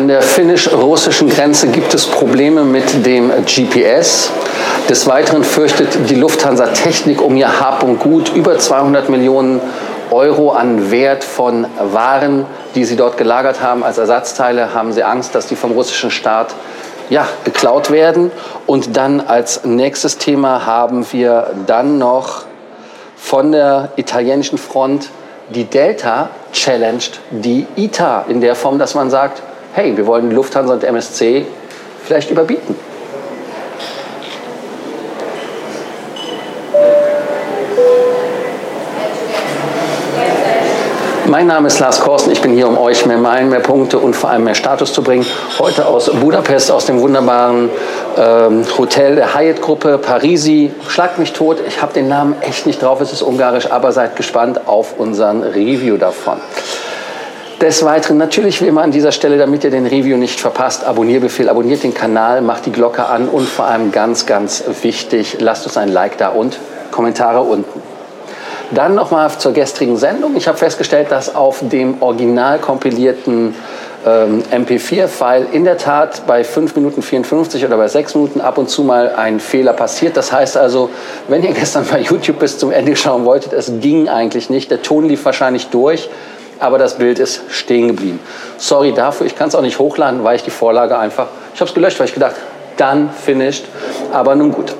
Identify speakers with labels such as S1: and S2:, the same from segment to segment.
S1: An der finnisch-russischen Grenze gibt es Probleme mit dem GPS. Des Weiteren fürchtet die Lufthansa Technik um ihr Hab und Gut über 200 Millionen Euro an Wert von Waren, die sie dort gelagert haben als Ersatzteile, haben sie Angst, dass die vom russischen Staat ja, geklaut werden. Und dann als nächstes Thema haben wir dann noch von der italienischen Front die Delta challenged die ITA in der Form, dass man sagt, hey, wir wollen Lufthansa und MSC vielleicht überbieten. Mein Name ist Lars Korsten. Ich bin hier, um euch mehr Meilen, mehr Punkte und vor allem mehr Status zu bringen. Heute aus Budapest, aus dem wunderbaren ähm, Hotel der Hyatt-Gruppe Parisi. Schlagt mich tot. Ich habe den Namen echt nicht drauf. Es ist ungarisch, aber seid gespannt auf unseren Review davon. Des Weiteren, natürlich will man an dieser Stelle, damit ihr den Review nicht verpasst, Abonnierbefehl, abonniert den Kanal, macht die Glocke an und vor allem ganz, ganz wichtig, lasst uns ein Like da und Kommentare unten. Dann nochmal zur gestrigen Sendung. Ich habe festgestellt, dass auf dem original kompilierten ähm, MP4-File in der Tat bei 5 Minuten 54 oder bei 6 Minuten ab und zu mal ein Fehler passiert. Das heißt also, wenn ihr gestern bei YouTube bis zum Ende schauen wolltet, es ging eigentlich nicht. Der Ton lief wahrscheinlich durch, aber das Bild ist stehen geblieben. Sorry dafür, ich kann es auch nicht hochladen, weil ich die Vorlage einfach, ich habe es gelöscht, weil ich gedacht, dann finished. Aber nun gut.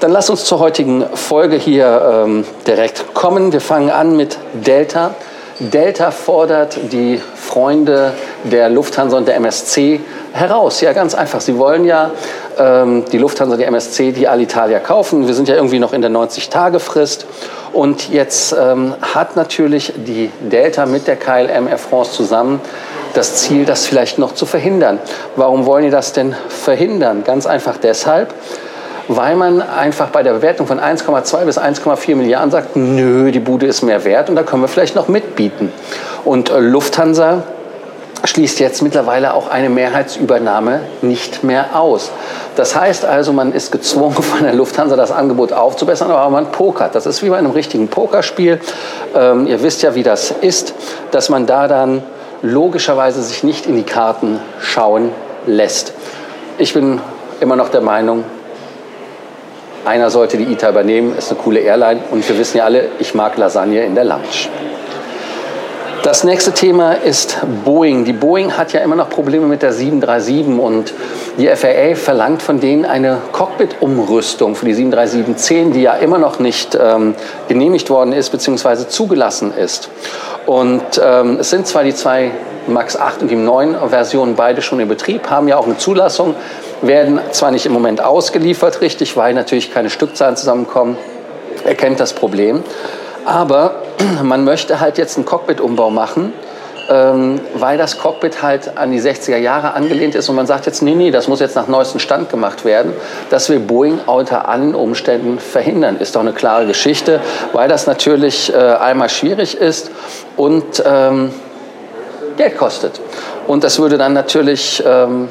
S1: Dann lass uns zur heutigen Folge hier ähm, direkt kommen. Wir fangen an mit Delta. Delta fordert die Freunde der Lufthansa und der MSC heraus. Ja, ganz einfach. Sie wollen ja ähm, die Lufthansa, die MSC, die Alitalia kaufen. Wir sind ja irgendwie noch in der 90-Tage-Frist. Und jetzt ähm, hat natürlich die Delta mit der KLM Air France zusammen das Ziel, das vielleicht noch zu verhindern. Warum wollen die das denn verhindern? Ganz einfach deshalb, weil man einfach bei der Bewertung von 1,2 bis 1,4 Milliarden sagt, nö, die Bude ist mehr wert und da können wir vielleicht noch mitbieten. Und äh, Lufthansa schließt jetzt mittlerweile auch eine Mehrheitsübernahme nicht mehr aus. Das heißt also, man ist gezwungen von der Lufthansa das Angebot aufzubessern, aber man pokert. Das ist wie bei einem richtigen Pokerspiel. Ähm, ihr wisst ja, wie das ist, dass man da dann logischerweise sich nicht in die Karten schauen lässt. Ich bin immer noch der Meinung, einer sollte die ITA übernehmen, ist eine coole Airline und wir wissen ja alle, ich mag Lasagne in der Lounge. Das nächste Thema ist Boeing. Die Boeing hat ja immer noch Probleme mit der 737 und die FAA verlangt von denen eine Cockpit-Umrüstung für die 737-10, die ja immer noch nicht ähm, genehmigt worden ist bzw. zugelassen ist. Und ähm, es sind zwar die zwei MAX 8 und die 9 Versionen beide schon in Betrieb, haben ja auch eine Zulassung, werden zwar nicht im Moment ausgeliefert, richtig, weil natürlich keine Stückzahlen zusammenkommen. Er kennt das Problem. Aber man möchte halt jetzt einen Cockpit-Umbau machen, ähm, weil das Cockpit halt an die 60er Jahre angelehnt ist und man sagt jetzt, nee, nee, das muss jetzt nach neuestem Stand gemacht werden. Das will Boeing unter allen Umständen verhindern. Ist doch eine klare Geschichte, weil das natürlich äh, einmal schwierig ist und ähm, Geld kostet. Und das würde dann natürlich ähm,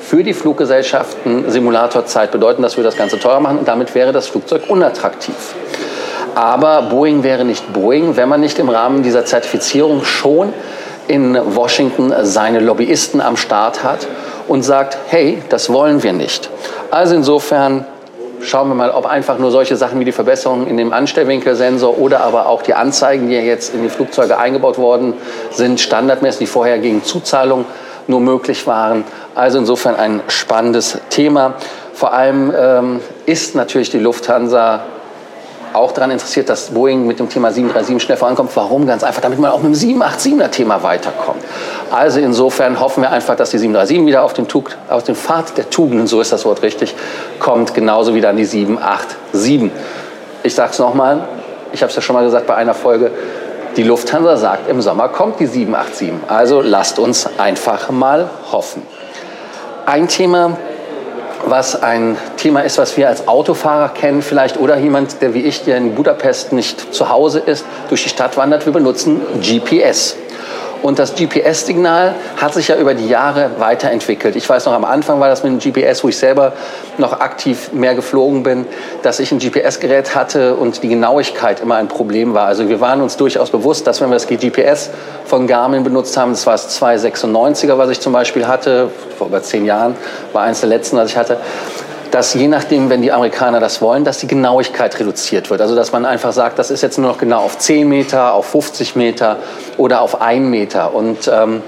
S1: für die Fluggesellschaften Simulatorzeit bedeuten, dass wir das Ganze teurer machen und damit wäre das Flugzeug unattraktiv. Aber Boeing wäre nicht Boeing, wenn man nicht im Rahmen dieser Zertifizierung schon in Washington seine Lobbyisten am Start hat und sagt, hey, das wollen wir nicht. Also insofern schauen wir mal, ob einfach nur solche Sachen wie die Verbesserung in dem Anstellwinkelsensor oder aber auch die Anzeigen, die jetzt in die Flugzeuge eingebaut worden sind, standardmäßig, die vorher gegen Zuzahlung nur möglich waren, also insofern ein spannendes Thema. Vor allem ähm, ist natürlich die Lufthansa auch daran interessiert, dass Boeing mit dem Thema 737 schnell vorankommt. Warum? Ganz einfach, damit man auch mit dem 787er-Thema weiterkommt. Also insofern hoffen wir einfach, dass die 737 wieder auf den, auf den Pfad der Tugenden, so ist das Wort richtig, kommt, genauso wie dann die 787. Ich sage es nochmal, ich habe es ja schon mal gesagt bei einer Folge, die Lufthansa sagt, im Sommer kommt die 787. Also lasst uns einfach mal hoffen. Ein Thema, was ein Thema ist, was wir als Autofahrer kennen vielleicht oder jemand, der wie ich, der in Budapest nicht zu Hause ist, durch die Stadt wandert, wir benutzen GPS. Und das GPS-Signal hat sich ja über die Jahre weiterentwickelt. Ich weiß noch, am Anfang war das mit dem GPS, wo ich selber noch aktiv mehr geflogen bin, dass ich ein GPS-Gerät hatte und die Genauigkeit immer ein Problem war. Also wir waren uns durchaus bewusst, dass wenn wir das GPS von Garmin benutzt haben, das war das 296er, was ich zum Beispiel hatte, vor über zehn Jahren, war eines der letzten, was ich hatte, dass je nachdem, wenn die Amerikaner das wollen, dass die Genauigkeit reduziert wird. Also dass man einfach sagt, das ist jetzt nur noch genau auf 10 Meter, auf 50 Meter oder auf 1 Meter. Und ähm,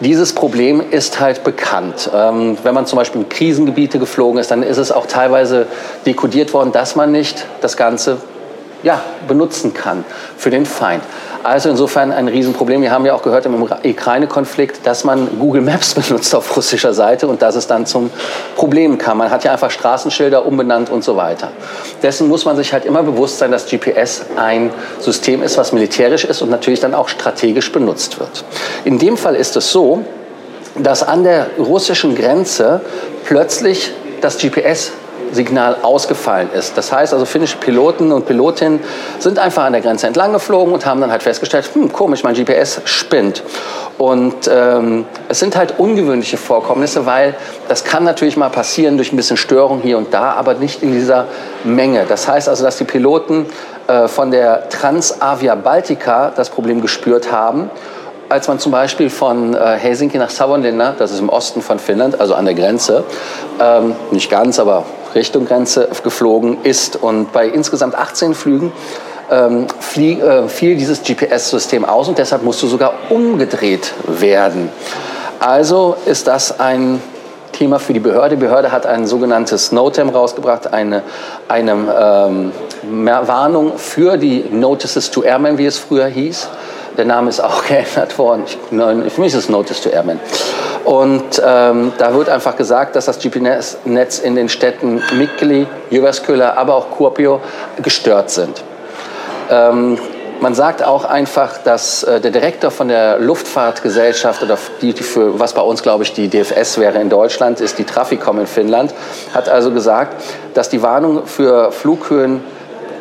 S1: dieses Problem ist halt bekannt. Ähm, wenn man zum Beispiel in Krisengebiete geflogen ist, dann ist es auch teilweise dekodiert worden, dass man nicht das Ganze ja, benutzen kann für den Feind. Also insofern ein Riesenproblem. Wir haben ja auch gehört im Ukraine-Konflikt, dass man Google Maps benutzt auf russischer Seite und dass es dann zum Problem kam. Man hat ja einfach Straßenschilder umbenannt und so weiter. Dessen muss man sich halt immer bewusst sein, dass GPS ein System ist, was militärisch ist und natürlich dann auch strategisch benutzt wird. In dem Fall ist es so, dass an der russischen Grenze plötzlich das GPS Signal ausgefallen ist. Das heißt also, finnische Piloten und Pilotinnen sind einfach an der Grenze entlang geflogen und haben dann halt festgestellt, hm, komisch, mein GPS spinnt. Und ähm, es sind halt ungewöhnliche Vorkommnisse, weil das kann natürlich mal passieren durch ein bisschen Störung hier und da, aber nicht in dieser Menge. Das heißt also, dass die Piloten äh, von der Transavia Baltica das Problem gespürt haben als man zum Beispiel von äh, Helsinki nach Savonlinna, das ist im Osten von Finnland, also an der Grenze, ähm, nicht ganz, aber Richtung Grenze geflogen ist. Und bei insgesamt 18 Flügen ähm, flie, äh, fiel dieses GPS-System aus und deshalb musste sogar umgedreht werden. Also ist das ein Thema für die Behörde. Die Behörde hat ein sogenanntes NOTAM rausgebracht, eine, eine ähm, Warnung für die Notices to Airmen, wie es früher hieß. Der Name ist auch geändert worden. Ich, für mich ist es Notice to Airmen. Und ähm, da wird einfach gesagt, dass das GPS-Netz in den Städten Mikkeli, Jyväskylä, aber auch Kuopio gestört sind. Ähm, man sagt auch einfach, dass äh, der Direktor von der Luftfahrtgesellschaft oder die, die für was bei uns glaube ich die DFS wäre in Deutschland, ist die Traficom in Finnland, hat also gesagt, dass die Warnung für Flughöhen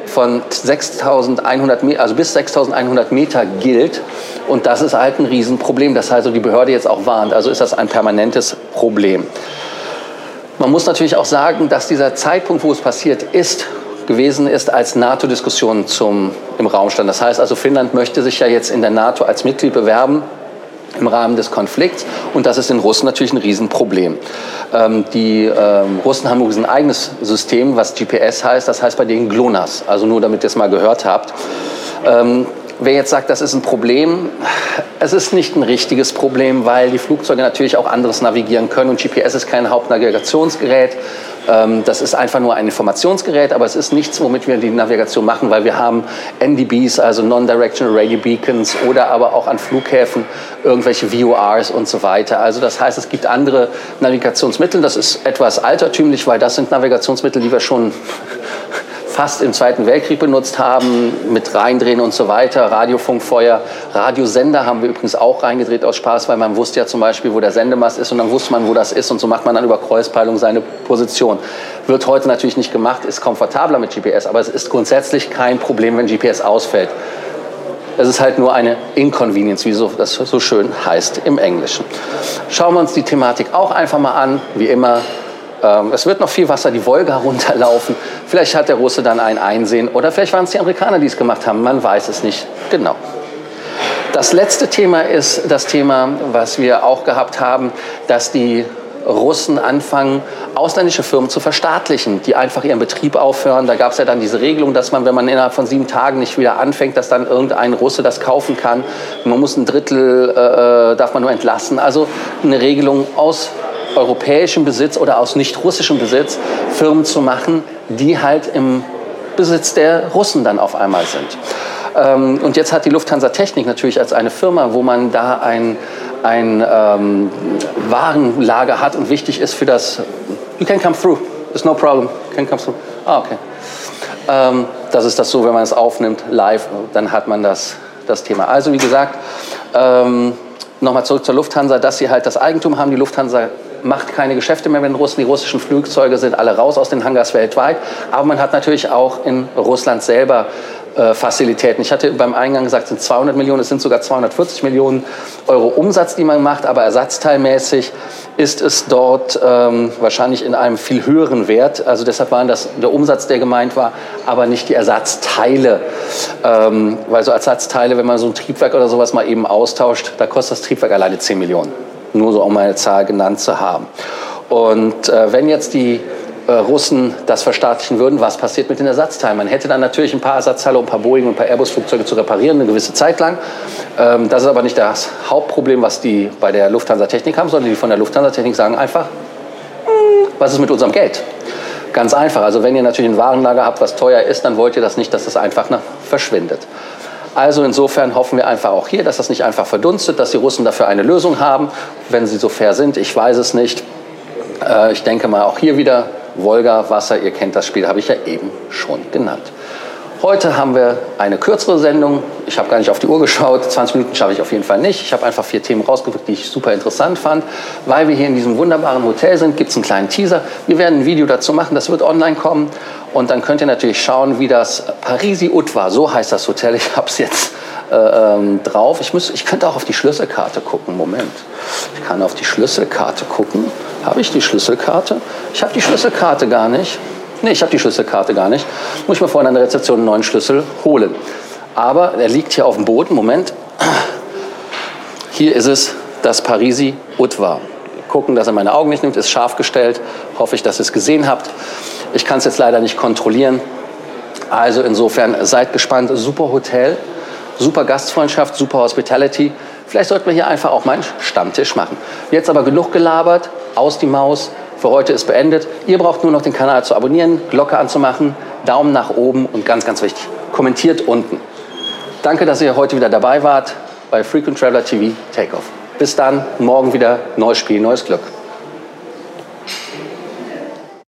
S1: von 6.100 Meter, also bis 6.100 Meter gilt. Und das ist halt ein Riesenproblem. Das heißt, die Behörde jetzt auch warnt. Also ist das ein permanentes Problem. Man muss natürlich auch sagen, dass dieser Zeitpunkt, wo es passiert ist, gewesen ist, als NATO-Diskussion im Raum stand. Das heißt also, Finnland möchte sich ja jetzt in der NATO als Mitglied bewerben im Rahmen des Konflikts. Und das ist den Russen natürlich ein Riesenproblem. Ähm, die ähm, Russen haben übrigens ein eigenes System, was GPS heißt. Das heißt bei denen GLONASS. Also nur damit ihr es mal gehört habt. Ähm, wer jetzt sagt, das ist ein Problem, es ist nicht ein richtiges Problem, weil die Flugzeuge natürlich auch anderes navigieren können und GPS ist kein Hauptnavigationsgerät. Ähm, das ist einfach nur ein Informationsgerät, aber es ist nichts, womit wir die Navigation machen, weil wir haben NDBs, also Non-Directional Radio Beacons oder aber auch an Flughäfen irgendwelche VORs und so weiter. Also das heißt, es gibt andere Navigationsmittel. Das ist etwas altertümlich, weil das sind Navigationsmittel, die wir schon fast im Zweiten Weltkrieg benutzt haben, mit Reindrehen und so weiter, Radiofunkfeuer, Radiosender haben wir übrigens auch reingedreht aus Spaß, weil man wusste ja zum Beispiel, wo der Sendemast ist und dann wusste man, wo das ist und so macht man dann über Kreuzpeilung seine Position. Wird heute natürlich nicht gemacht, ist komfortabler mit GPS, aber es ist grundsätzlich kein Problem, wenn GPS ausfällt. Es ist halt nur eine Inconvenience, wie das so schön heißt im Englischen. Schauen wir uns die Thematik auch einfach mal an. Wie immer ähm, es wird noch viel Wasser die Wolga runterlaufen. Vielleicht hat der Russe dann ein Einsehen oder vielleicht waren es die Amerikaner, die es gemacht haben. Man weiß es nicht genau. Das letzte Thema ist das Thema, was wir auch gehabt haben, dass die Russen anfangen, ausländische Firmen zu verstaatlichen, die einfach ihren Betrieb aufhören. Da gab es ja dann diese Regelung, dass man, wenn man innerhalb von sieben Tagen nicht wieder anfängt, dass dann irgendein Russe das kaufen kann. Man muss ein Drittel, äh, äh darf man nur entlassen. Also eine Regelung aus europäischem Besitz oder aus nicht russischem Besitz Firmen zu machen, die halt im Besitz der Russen dann auf einmal sind. Ähm, und jetzt hat die Lufthansa Technik natürlich als eine Firma, wo man da ein, ein ähm, Warenlager hat und wichtig ist für das, you can come through, there's no problem, you can come through. Ah, okay. Ähm, das ist das so, wenn man es aufnimmt live, dann hat man das, das Thema. Also wie gesagt, ähm, nochmal zurück zur Lufthansa, dass sie halt das Eigentum haben. Die Lufthansa macht keine Geschäfte mehr mit den Russen. Die russischen Flugzeuge sind alle raus aus den Hangars weltweit. Aber man hat natürlich auch in Russland selber äh, Facilitäten. Ich hatte beim Eingang gesagt, es sind 200 Millionen, es sind sogar 240 Millionen Euro Umsatz, die man macht, aber ersatzteilmäßig ist es dort ähm, wahrscheinlich in einem viel höheren Wert. Also deshalb war das der Umsatz, der gemeint war, aber nicht die Ersatzteile. Ähm, weil so Ersatzteile, wenn man so ein Triebwerk oder sowas mal eben austauscht, da kostet das Triebwerk alleine 10 Millionen. Nur so, um eine Zahl genannt zu haben. Und äh, wenn jetzt die äh, Russen das verstaatlichen würden, was passiert mit den Ersatzteilen? Man hätte dann natürlich ein paar Ersatzteile, um ein paar Boeing und ein paar Airbus-Flugzeuge zu reparieren, eine gewisse Zeit lang. Ähm, das ist aber nicht das Hauptproblem, was die bei der Lufthansa Technik haben, sondern die von der Lufthansa Technik sagen einfach, hm, was ist mit unserem Geld? Ganz einfach. Also wenn ihr natürlich ein Warenlager habt, was teuer ist, dann wollt ihr das nicht, dass das einfach verschwindet. Also insofern hoffen wir einfach auch hier, dass das nicht einfach verdunstet, dass die Russen dafür eine Lösung haben, wenn sie so fair sind. Ich weiß es nicht. Äh, ich denke mal auch hier wieder Wolga, Wasser, ihr kennt das Spiel, habe ich ja eben schon genannt. Heute haben wir eine kürzere Sendung. Ich habe gar nicht auf die Uhr geschaut. 20 Minuten schaffe ich auf jeden Fall nicht. Ich habe einfach vier Themen rausgepickt, die ich super interessant fand. Weil wir hier in diesem wunderbaren Hotel sind, gibt es einen kleinen Teaser. Wir werden ein Video dazu machen, das wird online kommen. Und dann könnt ihr natürlich schauen, wie das Parisi Utwa, so heißt das Hotel. Ich habe es jetzt äh, ähm, drauf. Ich, muss, ich könnte auch auf die Schlüsselkarte gucken. Moment. Ich kann auf die Schlüsselkarte gucken. Habe ich die Schlüsselkarte? Ich habe die Schlüsselkarte gar nicht. Nee, ich habe die Schlüsselkarte gar nicht. Muss ich mir vorhin an der Rezeption einen neuen Schlüssel holen. Aber er liegt hier auf dem Boden. Moment. Hier ist es, das Parisi Utwa. Gucken, dass er meine Augen nicht nimmt, ist scharf gestellt. Hoffe ich, dass ihr es gesehen habt. Ich kann es jetzt leider nicht kontrollieren. Also insofern seid gespannt. Super Hotel, super Gastfreundschaft, super Hospitality. Vielleicht sollten wir hier einfach auch mal einen Stammtisch machen. Jetzt aber genug gelabert, aus die Maus für heute ist beendet. Ihr braucht nur noch den Kanal zu abonnieren, Glocke anzumachen, Daumen nach oben und ganz, ganz wichtig, kommentiert unten. Danke, dass ihr heute wieder dabei wart bei Frequent Traveler TV Takeoff. Bis dann, morgen wieder neues Spiel, neues Glück.